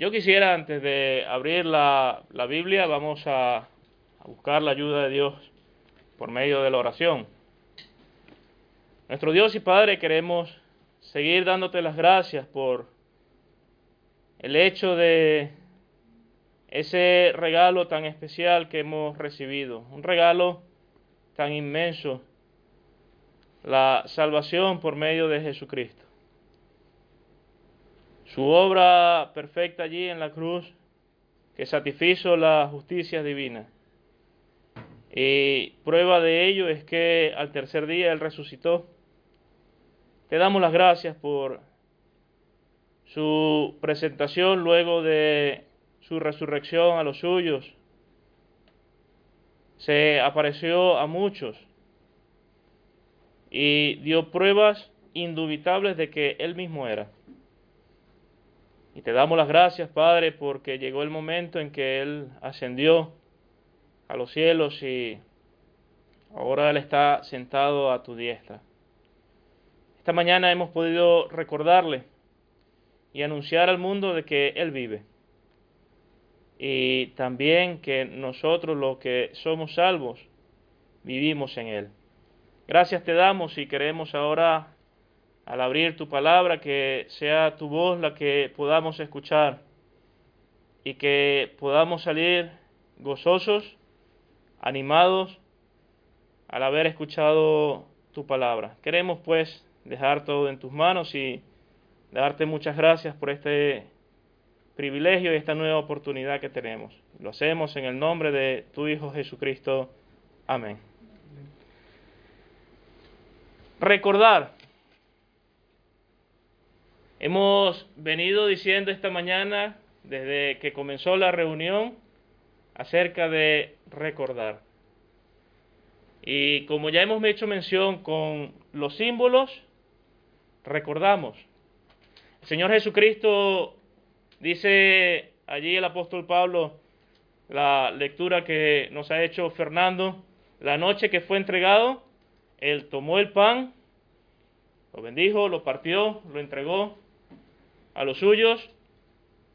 Yo quisiera, antes de abrir la, la Biblia, vamos a, a buscar la ayuda de Dios por medio de la oración. Nuestro Dios y Padre, queremos seguir dándote las gracias por el hecho de ese regalo tan especial que hemos recibido, un regalo tan inmenso, la salvación por medio de Jesucristo. Su obra perfecta allí en la cruz que satisfizo la justicia divina. Y prueba de ello es que al tercer día Él resucitó. Te damos las gracias por su presentación luego de su resurrección a los suyos. Se apareció a muchos y dio pruebas indubitables de que Él mismo era. Y te damos las gracias, Padre, porque llegó el momento en que Él ascendió a los cielos y ahora Él está sentado a tu diestra. Esta mañana hemos podido recordarle y anunciar al mundo de que Él vive. Y también que nosotros los que somos salvos vivimos en Él. Gracias te damos y queremos ahora, al abrir tu palabra, que sea tu voz la que podamos escuchar y que podamos salir gozosos, animados, al haber escuchado tu palabra. Queremos pues dejar todo en tus manos y darte muchas gracias por este privilegio y esta nueva oportunidad que tenemos. Lo hacemos en el nombre de tu Hijo Jesucristo. Amén. Recordar. Hemos venido diciendo esta mañana, desde que comenzó la reunión, acerca de recordar. Y como ya hemos hecho mención con los símbolos, recordamos el Señor Jesucristo dice allí el apóstol Pablo, la lectura que nos ha hecho Fernando, la noche que fue entregado, él tomó el pan, lo bendijo, lo partió, lo entregó a los suyos,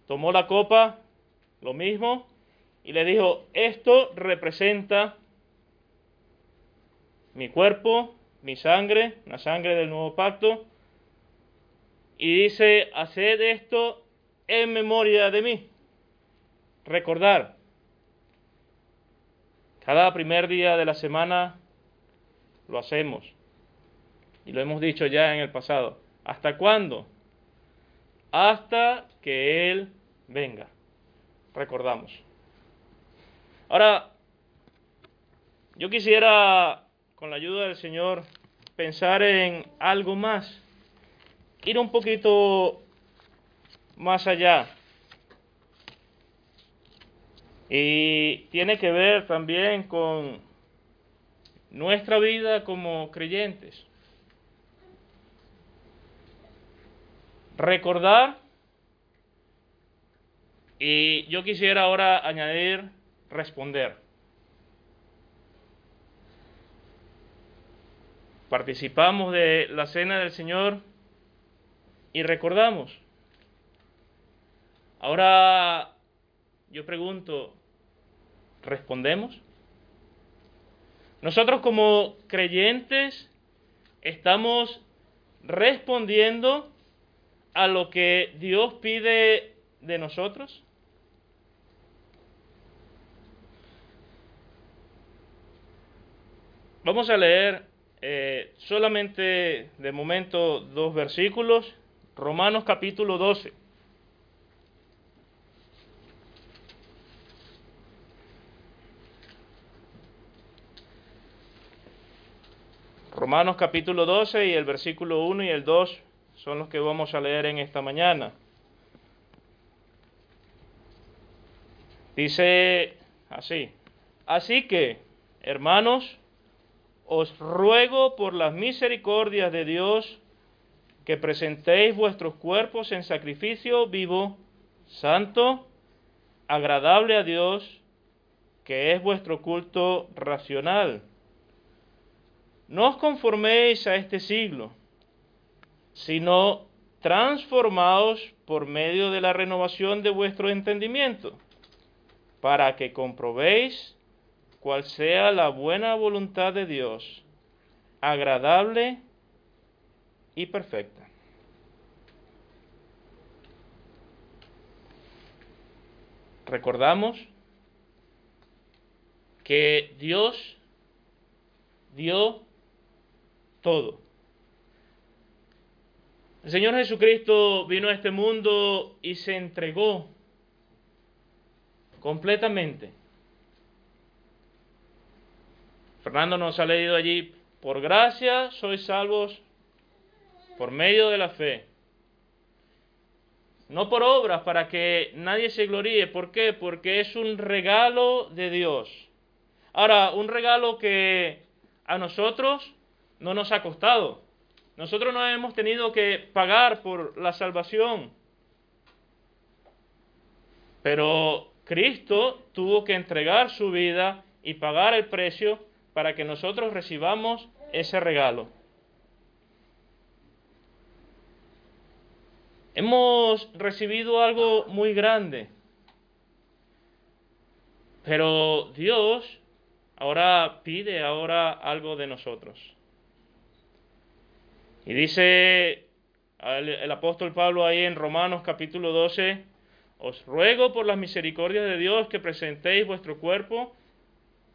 tomó la copa, lo mismo, y le dijo, esto representa mi cuerpo, mi sangre, la sangre del nuevo pacto, y dice, haced esto en memoria de mí. Recordar. Cada primer día de la semana lo hacemos. Y lo hemos dicho ya en el pasado. ¿Hasta cuándo? Hasta que Él venga. Recordamos. Ahora, yo quisiera, con la ayuda del Señor, pensar en algo más ir un poquito más allá. Y tiene que ver también con nuestra vida como creyentes. Recordar, y yo quisiera ahora añadir responder. Participamos de la cena del Señor y recordamos. Ahora yo pregunto, ¿respondemos? Nosotros como creyentes estamos respondiendo a lo que Dios pide de nosotros. Vamos a leer eh, solamente de momento dos versículos Romanos capítulo 12. Romanos capítulo 12 y el versículo 1 y el 2 son los que vamos a leer en esta mañana. Dice así, así que, hermanos, os ruego por las misericordias de Dios, que presentéis vuestros cuerpos en sacrificio vivo, santo, agradable a Dios, que es vuestro culto racional. No os conforméis a este siglo, sino transformados por medio de la renovación de vuestro entendimiento, para que comprobéis cuál sea la buena voluntad de Dios, agradable y perfecta. Recordamos que Dios dio todo. El Señor Jesucristo vino a este mundo y se entregó completamente. Fernando nos ha leído allí, por gracia sois salvos por medio de la fe. No por obras para que nadie se gloríe. ¿Por qué? Porque es un regalo de Dios. Ahora, un regalo que a nosotros no nos ha costado. Nosotros no hemos tenido que pagar por la salvación. Pero Cristo tuvo que entregar su vida y pagar el precio para que nosotros recibamos ese regalo. Hemos recibido algo muy grande, pero Dios ahora pide ahora algo de nosotros. Y dice el, apóstol Pablo ahí en Romanos capítulo 12, os ruego por las misericordias de Dios que presentéis vuestro cuerpo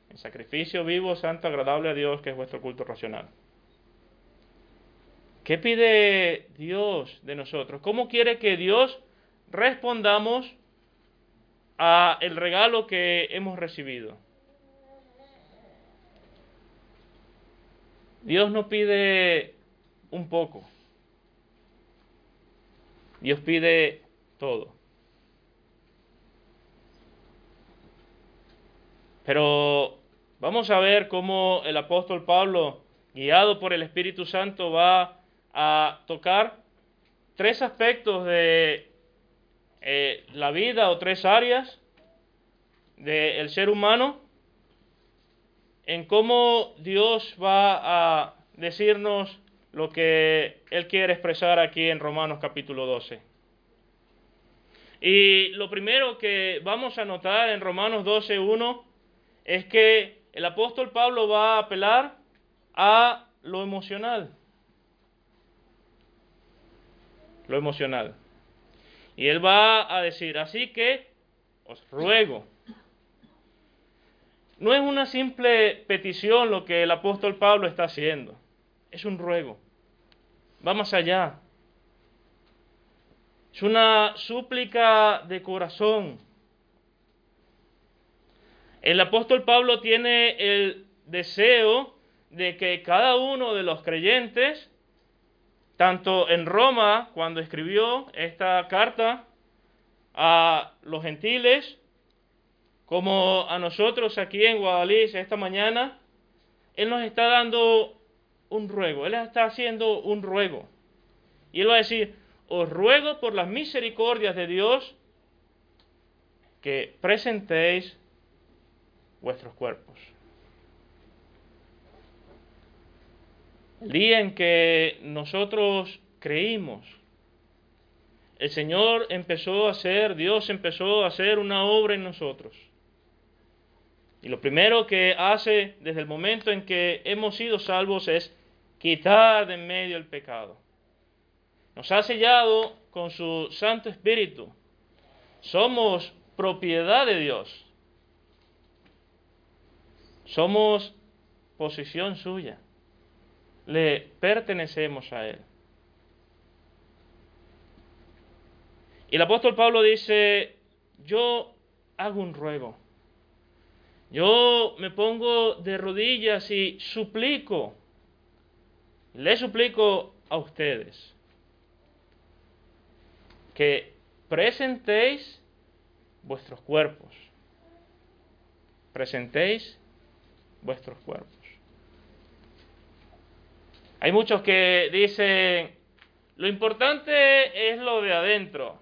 en sacrificio vivo, santo, agradable a Dios, que es vuestro culto racional. ¿Qué pide Dios de nosotros? ¿Cómo quiere que Dios respondamos a el regalo que hemos recibido? Dios no pide un poco. Dios pide todo. Pero vamos a ver cómo el apóstol Pablo, guiado por el Espíritu Santo, va a tocar tres aspectos de eh, la vida o tres áreas del ser humano en cómo Dios va a decirnos lo que él quiere expresar aquí en Romanos capítulo 12. Y lo primero que vamos a notar en Romanos 12.1 es que el apóstol Pablo va a apelar a lo emocional. Lo emocional. Y él va a decir, así que os ruego. No es una simple petición lo que el apóstol Pablo está haciendo es un ruego. Va más allá. Es una súplica de corazón. El apóstol Pablo tiene el deseo de que cada uno de los creyentes, tanto en Roma, cuando escribió esta carta a los gentiles, como a nosotros aquí en Guadalix esta mañana, Él nos está dando un ruego, Él está haciendo un ruego. Y Él va a decir, os ruego por las misericordias de Dios que presentéis vuestros cuerpos. El día en que nosotros creímos, el Señor empezó a hacer, Dios empezó a hacer una obra en nosotros. Y lo primero que hace desde el momento en que hemos sido salvos es quitar de en medio el pecado. Nos ha sellado con su Santo Espíritu. Somos propiedad de Dios. Somos posición suya. Le pertenecemos a Él. Y el apóstol Pablo dice, yo hago un ruego. Yo me pongo de rodillas y suplico le suplico a ustedes que presentéis vuestros cuerpos. Presentéis vuestros cuerpos. Hay muchos que dicen, lo importante es lo de adentro.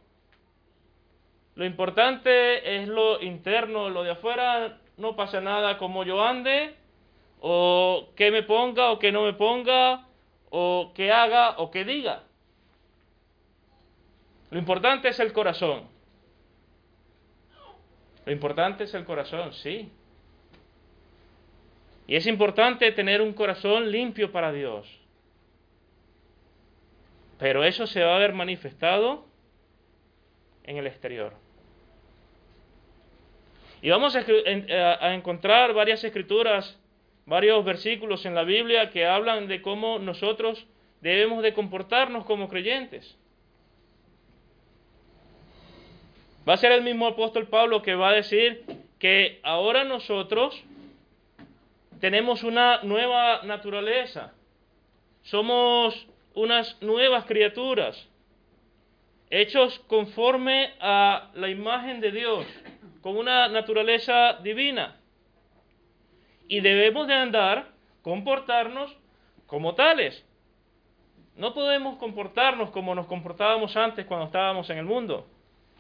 Lo importante es lo interno, lo de afuera no pasa nada como yo ande, o que me ponga o que no me ponga, o que haga o que diga. Lo importante es el corazón. Lo importante es el corazón, sí. Y es importante tener un corazón limpio para Dios. Pero eso se va a ver manifestado en el exterior. Y vamos a, encontrar varias escrituras, varios versículos en la Biblia que hablan de cómo nosotros debemos de comportarnos como creyentes. Va a ser el mismo apóstol Pablo que va a decir que ahora nosotros tenemos una nueva naturaleza. Somos unas nuevas criaturas, hechos conforme a la imagen de Dios, con una naturaleza divina. Y debemos de andar, comportarnos como tales. No podemos comportarnos como nos comportábamos antes cuando estábamos en el mundo,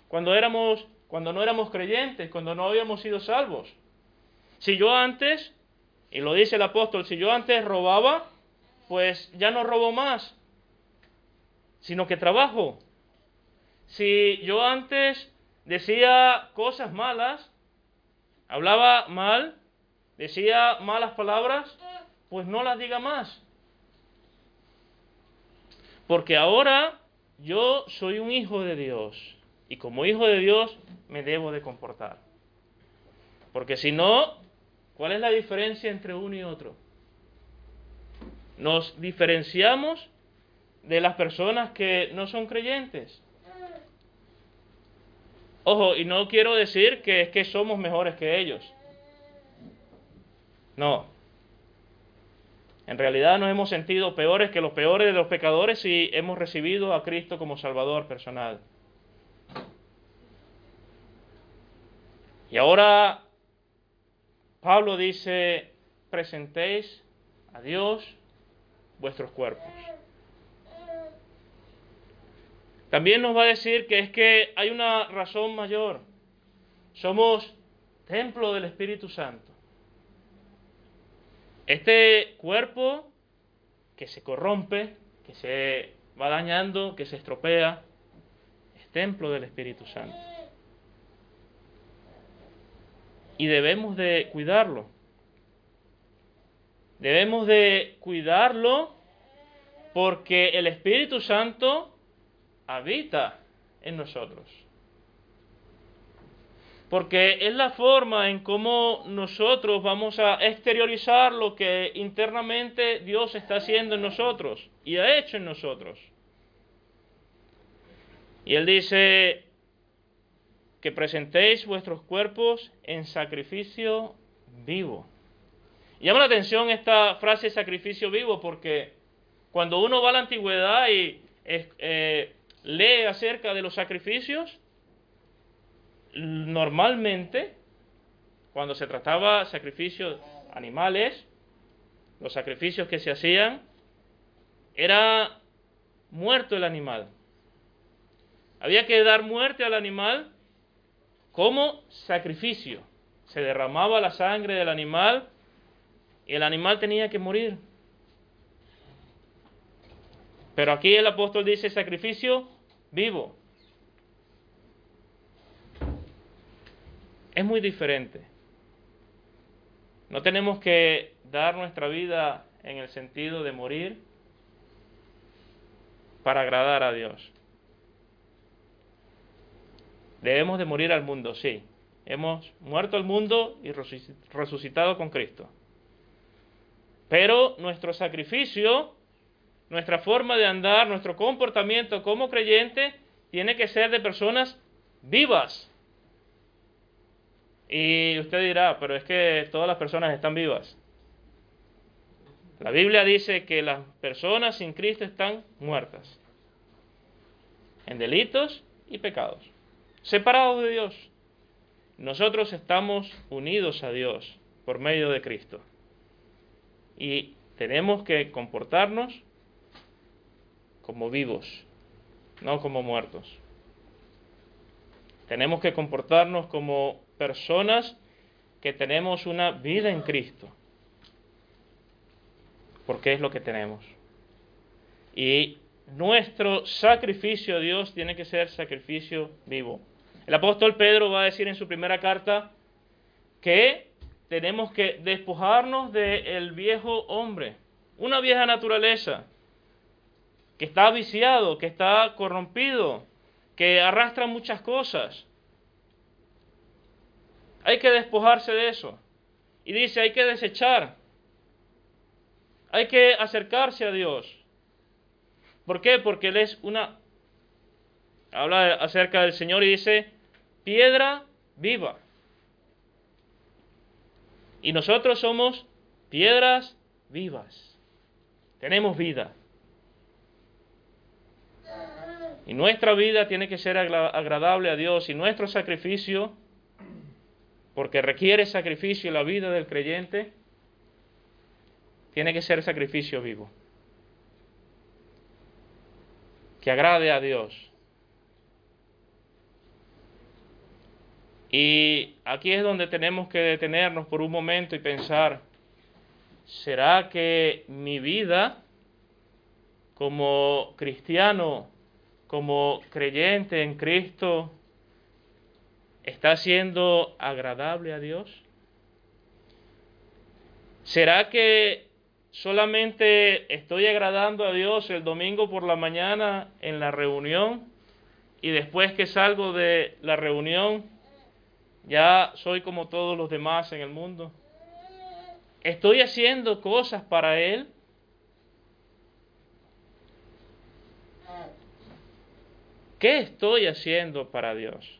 cuando éramos, cuando no éramos creyentes, cuando no habíamos sido salvos. Si yo antes, y lo dice el apóstol, si yo antes robaba, pues ya no robo más, sino que trabajo. Si yo antes decía cosas malas, hablaba mal, decía malas palabras, pues no las diga más. Porque ahora yo soy un hijo de Dios y como hijo de Dios me debo de comportar. Porque si no, ¿cuál es la diferencia entre uno y otro? Nos diferenciamos de las personas que no son creyentes. Ojo, y no quiero decir que es que somos mejores que ellos. No. En realidad nos hemos sentido peores que los peores de los pecadores si hemos recibido a Cristo como Salvador personal. Y ahora Pablo dice, presentéis a Dios vuestros cuerpos. También nos va a decir que es que hay una razón mayor. Somos templo del Espíritu Santo. Este cuerpo que se corrompe, que se va dañando, que se estropea, es templo del Espíritu Santo. Y debemos de cuidarlo. Debemos de cuidarlo porque el Espíritu Santo habita en nosotros. Porque es la forma en cómo nosotros vamos a exteriorizar lo que internamente Dios está haciendo en nosotros y ha hecho en nosotros. Y Él dice que presentéis vuestros cuerpos en sacrificio vivo. llama la atención esta frase sacrificio vivo porque cuando uno va a la antigüedad y eh, lee acerca de los sacrificios, normalmente, cuando se trataba sacrificios animales, los sacrificios que se hacían, era muerto el animal. Había que dar muerte al animal como sacrificio. Se derramaba la sangre del animal y el animal tenía que morir. Pero aquí el apóstol dice sacrificio vivo. Es muy diferente. No tenemos que dar nuestra vida en el sentido de morir para agradar a Dios. Debemos de morir al mundo, sí. Hemos muerto al mundo y resucitado con Cristo. Pero nuestro sacrificio nuestra forma de andar, nuestro comportamiento como creyente tiene que ser de personas vivas. Y usted dirá, pero es que todas las personas están vivas. La Biblia dice que las personas sin Cristo están muertas en delitos y pecados, separados de Dios. Nosotros estamos unidos a Dios por medio de Cristo. Y tenemos que comportarnos como vivos, no como muertos. Tenemos que comportarnos como personas que tenemos una vida en Cristo, porque es lo que tenemos. Y nuestro sacrificio a Dios tiene que ser sacrificio vivo. El apóstol Pedro va a decir en su primera carta que tenemos que despojarnos del viejo hombre, una vieja naturaleza que está viciado, que está corrompido, que arrastra muchas cosas. Hay que despojarse de eso. Y dice, hay que desechar. Hay que acercarse a Dios. ¿Por qué? Porque Él es una... Habla acerca del Señor y dice, piedra viva. Y nosotros somos piedras vivas. Tenemos vida. Y nuestra vida tiene que ser agradable a Dios y nuestro sacrificio, porque requiere sacrificio la vida del creyente, tiene que ser sacrificio vivo. Que agrade a Dios. Y aquí es donde tenemos que detenernos por un momento y pensar, ¿será que mi vida como cristiano como creyente en Cristo está siendo agradable a Dios? ¿Será que solamente estoy agradando a Dios el domingo por la mañana en la reunión y después que salgo de la reunión ya soy como todos los demás en el mundo? ¿Estoy haciendo cosas para Él? ¿Qué estoy haciendo para Dios?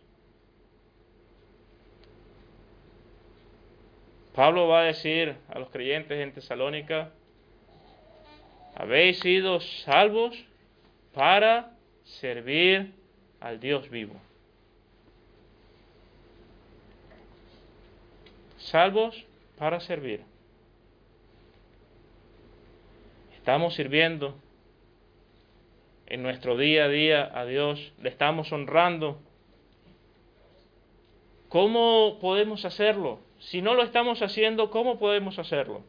Pablo va a decir a los creyentes en Tesalónica, habéis sido salvos para servir al Dios vivo. Salvos para servir. Estamos sirviendo en nuestro día a día a Dios, le estamos honrando. ¿Cómo podemos hacerlo? Si no lo estamos haciendo, ¿cómo podemos hacerlo?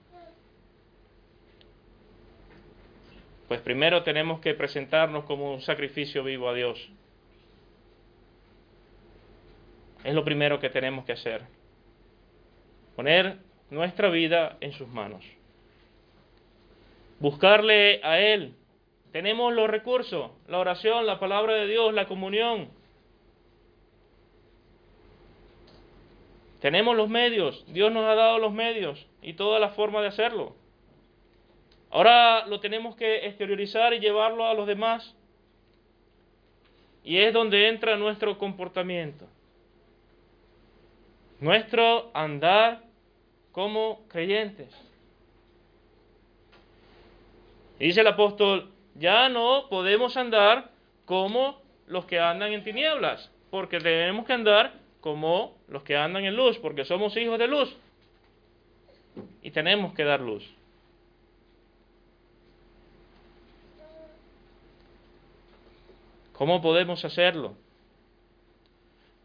Pues primero tenemos que presentarnos como un sacrificio vivo a Dios. Es lo primero que tenemos que hacer. Poner nuestra vida en sus manos. Buscarle a Él tenemos los recursos, la oración, la palabra de Dios, la comunión. Tenemos los medios, Dios nos ha dado los medios y toda la forma de hacerlo. Ahora lo tenemos que exteriorizar y llevarlo a los demás. Y es donde entra nuestro comportamiento. Nuestro andar como creyentes. Dice el apóstol, ya no podemos andar como los que andan en tinieblas, porque tenemos que andar como los que andan en luz, porque somos hijos de luz. Y tenemos que dar luz. ¿Cómo podemos hacerlo?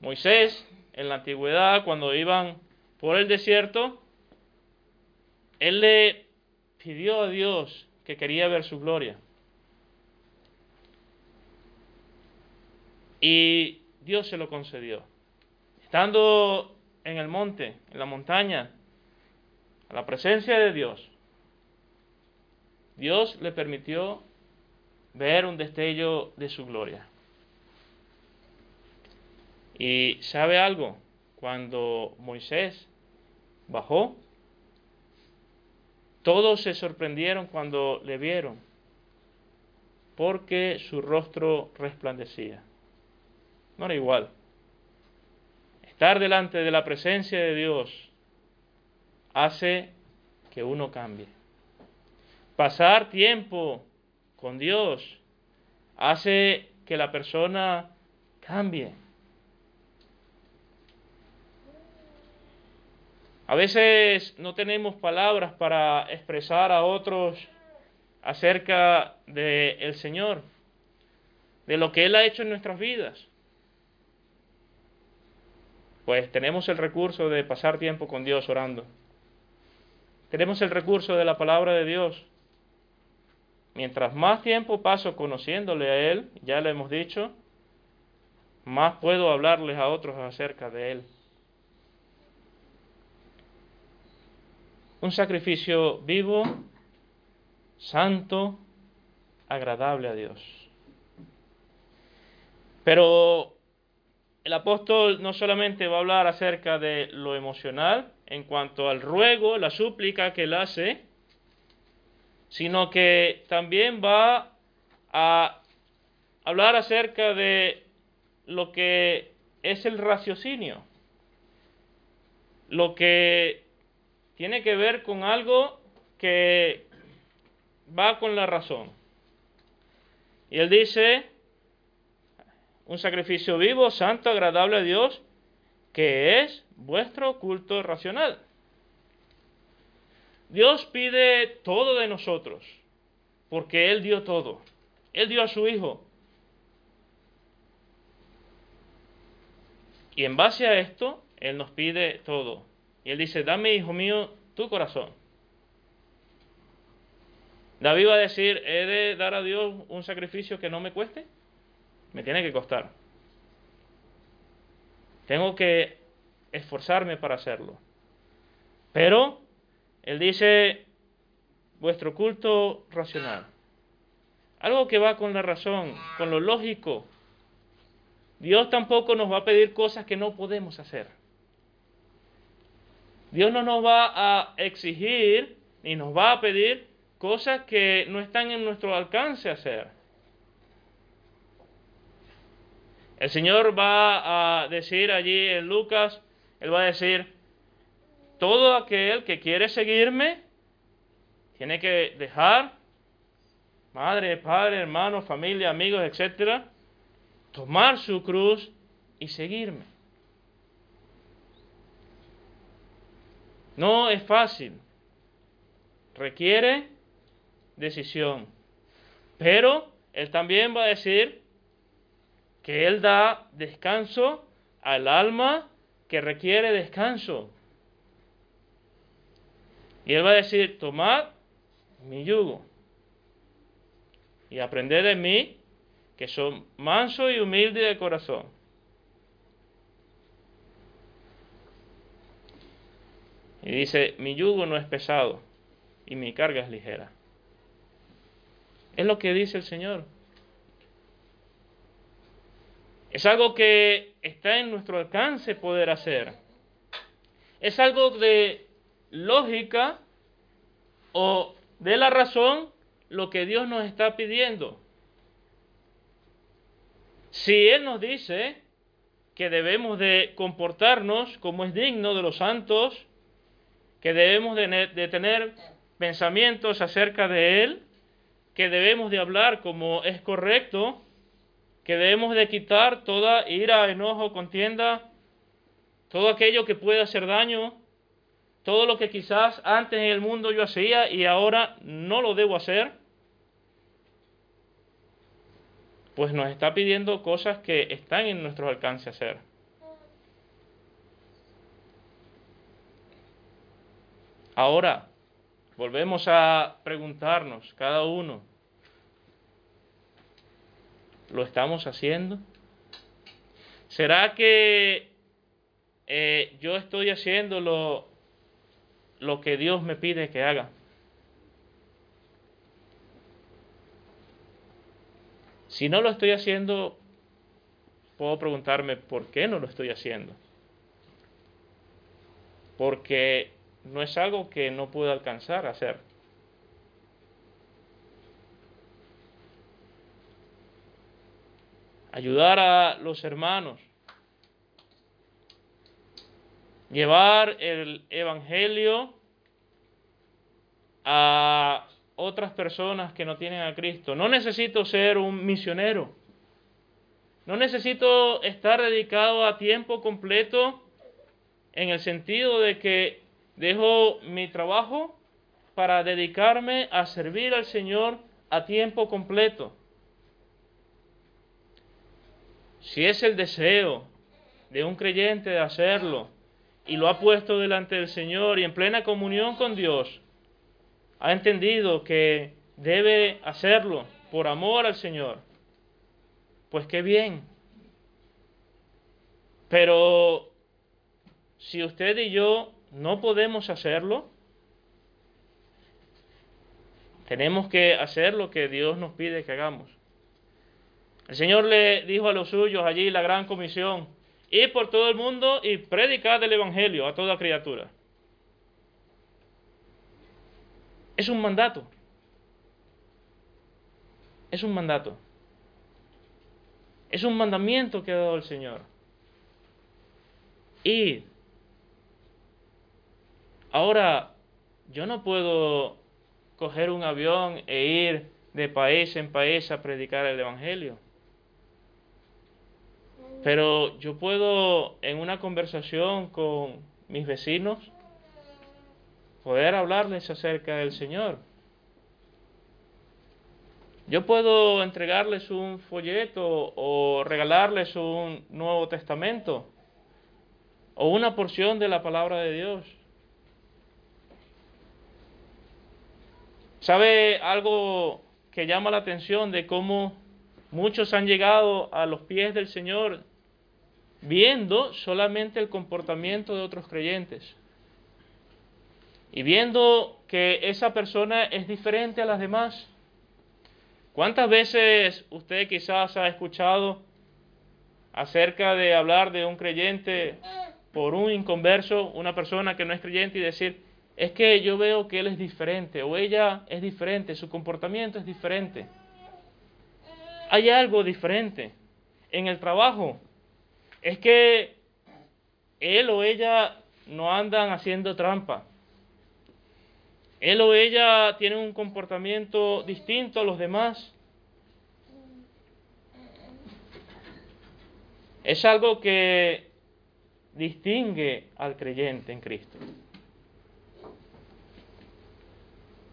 Moisés, en la antigüedad, cuando iban por el desierto, él le pidió a Dios que quería ver su gloria. Y Dios se lo concedió. Estando en el monte, en la montaña, a la presencia de Dios, Dios le permitió ver un destello de su gloria. Y sabe algo, cuando Moisés bajó, todos se sorprendieron cuando le vieron, porque su rostro resplandecía no era igual. Estar delante de la presencia de Dios hace que uno cambie. Pasar tiempo con Dios hace que la persona cambie. A veces no tenemos palabras para expresar a otros acerca del el Señor, de lo que Él ha hecho en nuestras vidas pues tenemos el recurso de pasar tiempo con Dios orando. Tenemos el recurso de la palabra de Dios. mientras más tiempo paso conociéndole a Él, ya le hemos dicho, más puedo hablarles a otros acerca de Él. Un sacrificio vivo, santo, agradable a Dios. Pero el apóstol no solamente va a hablar acerca de lo emocional en cuanto al ruego, la súplica que él hace, sino que también va a hablar acerca de lo que es el raciocinio, lo que tiene que ver con algo que va con la razón. Y él dice, un sacrificio vivo, santo, agradable a Dios, que es vuestro culto racional. Dios pide todo de nosotros, porque Él dio todo. Él dio a su Hijo. Y en base a esto, Él nos pide todo. Y Él dice, dame, hijo mío, tu corazón. David va a decir, ¿he de dar a Dios un sacrificio que no me cueste? Me tiene que costar. Tengo que esforzarme para hacerlo. Pero él dice, vuestro culto racional. Algo que va con la razón, con lo lógico. Dios tampoco nos va a pedir cosas que no podemos hacer. Dios no nos va a exigir ni nos va a pedir cosas que no están en nuestro alcance hacer. El Señor va a decir allí en Lucas, Él va a decir, todo aquel que quiere seguirme tiene que dejar madre, padre, hermano, familia, amigos, etcétera, tomar su cruz y seguirme. No es fácil. Requiere decisión. Pero Él también va a decir que Él da descanso al alma que requiere descanso. Y Él va a decir, tomad mi yugo y aprended de mí, que soy manso y humilde de corazón. Y dice, mi yugo no es pesado y mi carga es ligera. Es lo que dice el Señor. Es algo que está en nuestro alcance poder hacer. Es algo de lógica o de la razón lo que Dios nos está pidiendo. Si Él nos dice que debemos de comportarnos como es digno de los santos, que debemos de, tener pensamientos acerca de Él, que debemos de hablar como es correcto, que debemos de quitar toda ira, enojo, contienda, todo aquello que puede hacer daño, todo lo que quizás antes en el mundo yo hacía y ahora no lo debo hacer, pues nos está pidiendo cosas que están en nuestro alcance hacer. Ahora, volvemos a preguntarnos cada uno, ¿Lo estamos haciendo? ¿Será que eh, yo estoy haciendo lo, lo que Dios me pide que haga? Si no lo estoy haciendo, puedo preguntarme por qué no lo estoy haciendo. Porque no es algo que no puedo alcanzar a hacer. Ayudar a los hermanos, llevar el Evangelio a otras personas que no tienen a Cristo. No necesito ser un misionero. No necesito estar dedicado a tiempo completo en el sentido de que dejo mi trabajo para dedicarme a servir al Señor a tiempo completo si es el deseo de un creyente de hacerlo y lo ha puesto delante del Señor y en plena comunión con Dios, ha entendido que debe hacerlo por amor al Señor, pues qué bien. Pero si usted y yo no podemos hacerlo, tenemos que hacer lo que Dios nos pide que hagamos. El Señor le dijo a los suyos allí la gran comisión, ir por todo el mundo y predicar el Evangelio a toda criatura. Es un mandato. Es un mandato. Es un mandamiento que ha dado el Señor. Y ahora yo no puedo coger un avión e ir de país en país a predicar el Evangelio. Pero yo puedo en una conversación con mis vecinos poder hablarles acerca del Señor. Yo puedo entregarles un folleto o regalarles un Nuevo Testamento o una porción de la palabra de Dios. ¿Sabe algo que llama la atención de cómo muchos han llegado a los pies del Señor viendo solamente el comportamiento de otros creyentes? Y viendo que esa persona es diferente a las demás. ¿Cuántas veces usted quizás ha escuchado acerca de hablar de un creyente por un inconverso, una persona que no es creyente y decir, es que yo veo que él es diferente o ella es diferente, su comportamiento es diferente. Hay algo diferente en el trabajo. Es que él o ella no andan haciendo trampa. Él o ella tiene un comportamiento distinto a los demás. Es algo que distingue al creyente en Cristo.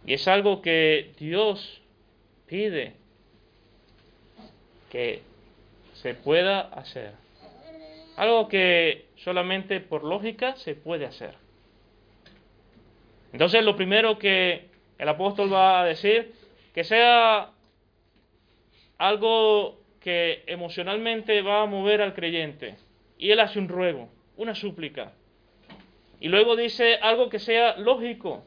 Y es algo que Dios pide que se pueda hacer. Algo que solamente por lógica se puede hacer. Entonces lo primero que el apóstol va a decir, que sea algo que emocionalmente va a mover al creyente. Y él hace un ruego, una súplica. Y luego dice algo que sea lógico.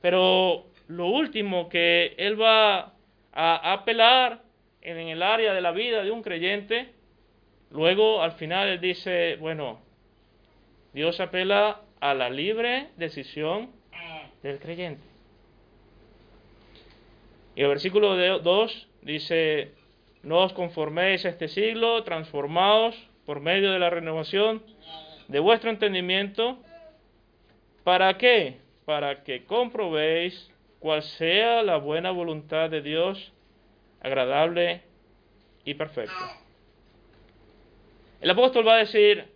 Pero lo último que él va a apelar en el área de la vida de un creyente, luego al final él dice, bueno, Dios apela a la libre decisión del creyente. Y el versículo 2 dice, no os conforméis a este siglo, transformaos por medio de la renovación de vuestro entendimiento. ¿Para qué? Para que comprobéis cuál sea la buena voluntad de Dios, agradable y perfecta. El apóstol va a decir,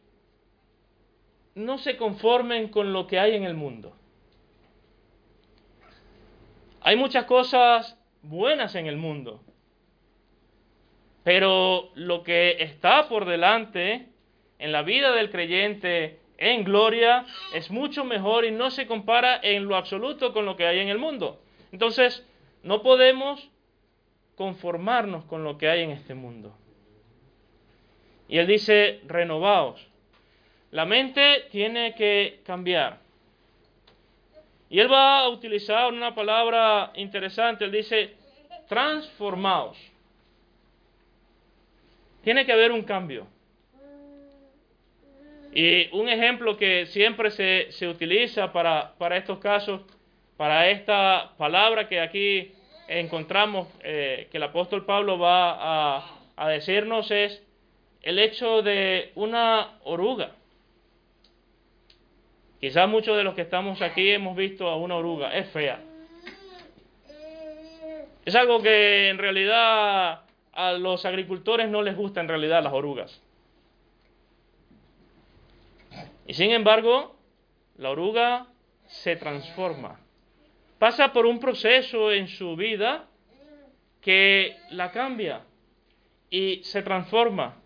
no se conformen con lo que hay en el mundo. Hay muchas cosas buenas en el mundo, pero lo que está por delante en la vida del creyente en gloria es mucho mejor y no se compara en lo absoluto con lo que hay en el mundo. Entonces, no podemos conformarnos con lo que hay en este mundo. Y él dice, renovaos. La mente tiene que cambiar. Y él va a utilizar una palabra interesante. Él dice, transformaos. Tiene que haber un cambio. Y un ejemplo que siempre se, se utiliza para, para, estos casos, para esta palabra que aquí encontramos, eh, que el apóstol Pablo va a, a decirnos, es el hecho de una oruga. Quizás muchos de los que estamos aquí hemos visto a una oruga, es fea. Es algo que en realidad a los agricultores no les gusta en realidad las orugas. Y sin embargo, la oruga se transforma. Pasa por un proceso en su vida que la cambia y se transforma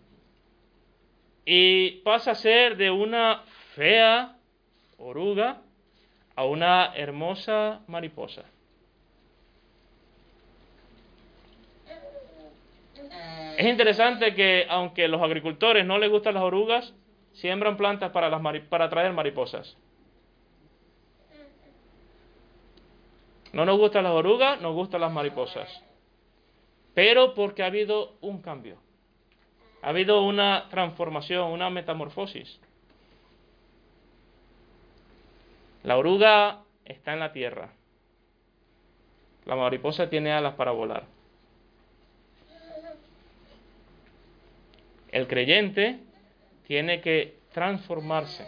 y pasa a ser de una fea oruga a una hermosa mariposa. Es interesante que aunque los agricultores no les gustan las orugas, siembran plantas para, las para atraer mariposas. No nos gustan las orugas, nos gustan las mariposas. Pero porque ha habido un cambio. Ha habido una transformación, una metamorfosis. La oruga está en la tierra. La mariposa tiene alas para volar. El creyente tiene que transformarse,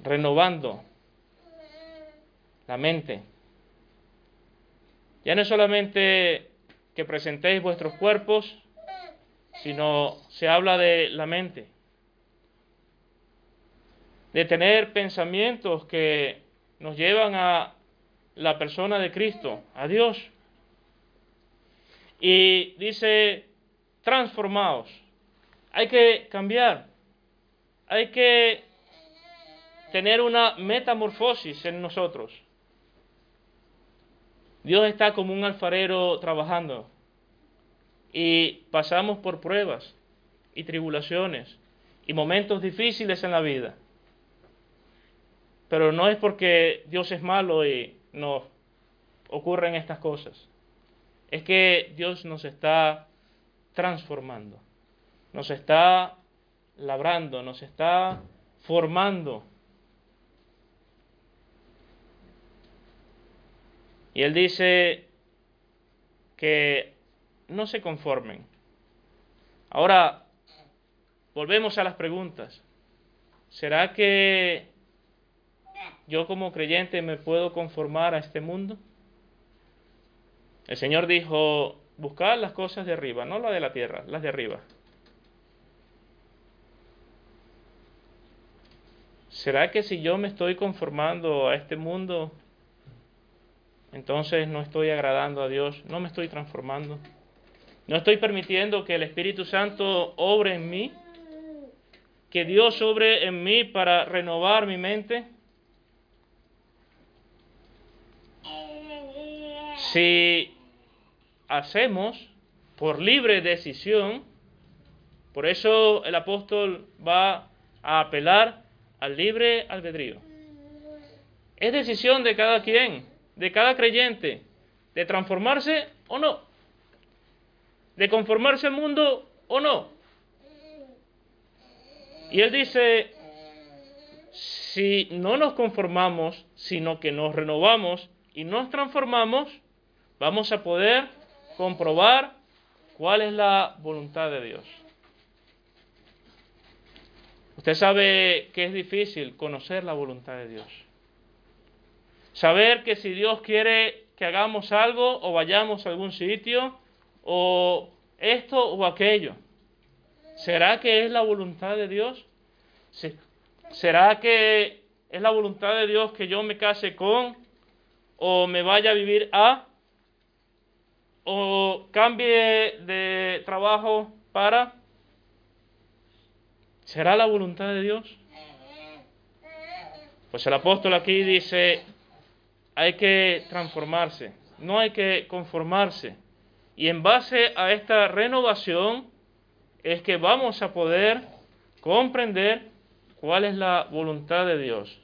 renovando la mente. Ya no es solamente que presentéis vuestros cuerpos, sino se habla de la mente, de tener pensamientos que nos llevan a la persona de Cristo, a Dios. Y dice, transformaos. Hay que cambiar. Hay que tener una metamorfosis en nosotros. Dios está como un alfarero trabajando y pasamos por pruebas y tribulaciones y momentos difíciles en la vida. Pero no es porque Dios es malo y nos ocurren estas cosas. Es que Dios nos está transformando, nos está labrando, nos está formando. Y Él dice que no se conformen. Ahora, volvemos a las preguntas. ¿Será que yo como creyente me puedo conformar a este mundo? El Señor dijo, buscad las cosas de arriba, no las de la tierra, las de arriba. ¿Será que si yo me estoy conformando a este mundo, entonces no estoy agradando a Dios, no me estoy transformando? ¿No estoy permitiendo que el Espíritu Santo obre en mí? ¿Que Dios obre en mí para renovar mi mente? Si hacemos por libre decisión, por eso el apóstol va a apelar al libre albedrío. Es decisión de cada quien, de cada creyente, de transformarse o no, de conformarse al mundo o no. Y él dice, si no nos conformamos, sino que nos renovamos y nos transformamos, vamos a poder comprobar cuál es la voluntad de Dios. Usted sabe que es difícil conocer la voluntad de Dios. Saber que si Dios quiere que hagamos algo o vayamos a algún sitio o esto o aquello. ¿Será que es la voluntad de Dios? ¿Será que es la voluntad de Dios que yo me case con o me vaya a vivir a o cambie de trabajo para... ¿Será la voluntad de Dios? Pues el apóstol aquí dice, hay que transformarse, no hay que conformarse. Y en base a esta renovación es que vamos a poder comprender cuál es la voluntad de Dios.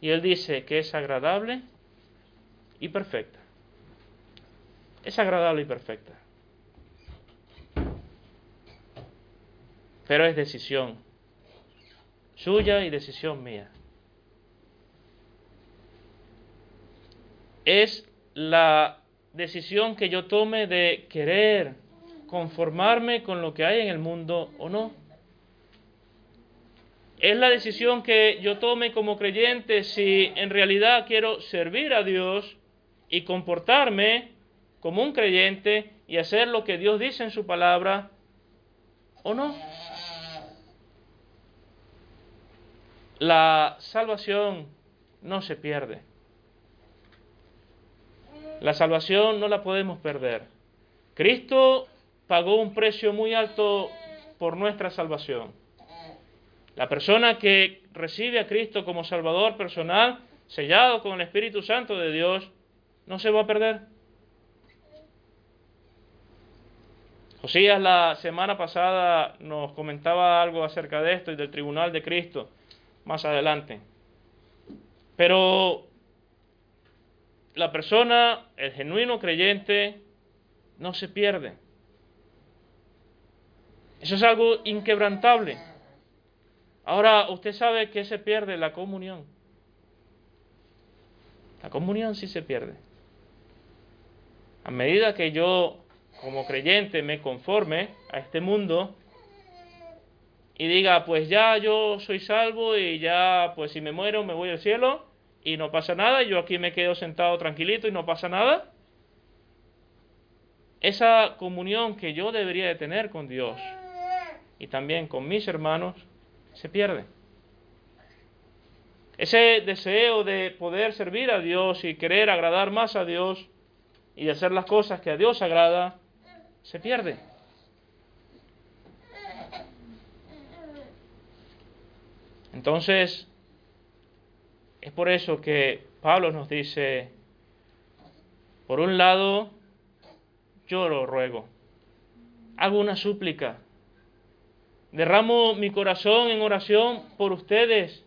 Y él dice que es agradable y perfecta es agradable y perfecta. Pero es decisión suya y decisión mía. Es la decisión que yo tome de querer conformarme con lo que hay en el mundo o no. Es la decisión que yo tome como creyente si en realidad quiero servir a Dios y comportarme como un creyente y hacer lo que Dios dice en su palabra o no. La salvación no se pierde. La salvación no la podemos perder. Cristo pagó un precio muy alto por nuestra salvación. La persona que recibe a Cristo como Salvador personal, sellado con el Espíritu Santo de Dios, no se va a perder. Josías la semana pasada nos comentaba algo acerca de esto y del tribunal de Cristo más adelante. Pero la persona, el genuino creyente, no se pierde. Eso es algo inquebrantable. Ahora, usted sabe que se pierde la comunión. La comunión sí se pierde. A medida que yo, como creyente, me conforme a este mundo y diga, pues ya yo soy salvo y ya, pues si me muero me voy al cielo y no pasa nada, yo aquí me quedo sentado tranquilito y no pasa nada. Esa comunión que yo debería de tener con Dios y también con mis hermanos se pierde. Ese deseo de poder servir a Dios y querer agradar más a Dios y de hacer las cosas que a Dios agrada, se pierde. Entonces, es por eso que Pablo nos dice, por un lado, yo lo ruego, hago una súplica, derramo mi corazón en oración por ustedes,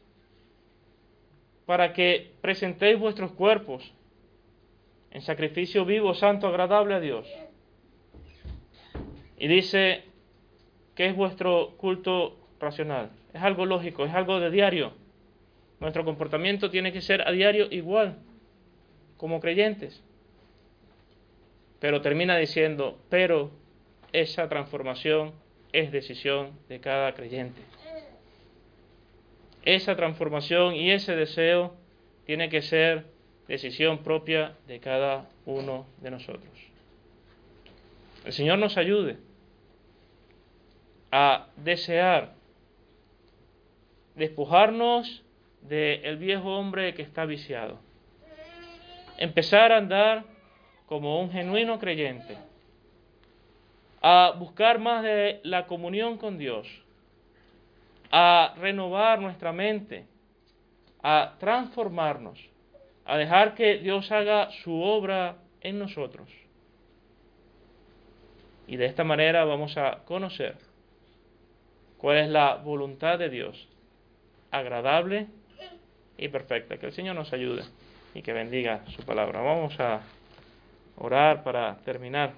para que presentéis vuestros cuerpos en sacrificio vivo, santo, agradable a Dios. Y dice que es vuestro culto racional. Es algo lógico, es algo de diario. Nuestro comportamiento tiene que ser a diario igual, como creyentes. Pero termina diciendo, pero esa transformación es decisión de cada creyente. Esa transformación y ese deseo tiene que ser decisión propia de cada uno de nosotros. El Señor nos ayude a desear despojarnos del viejo hombre que está viciado. Empezar a andar como un genuino creyente. A buscar más de la comunión con Dios. A renovar nuestra mente. A transformarnos. A dejar que Dios haga su obra en nosotros. Y de esta manera vamos a conocer cuál es la voluntad de Dios agradable y perfecta. Que el Señor nos ayude y que bendiga su palabra. Vamos a orar para terminar.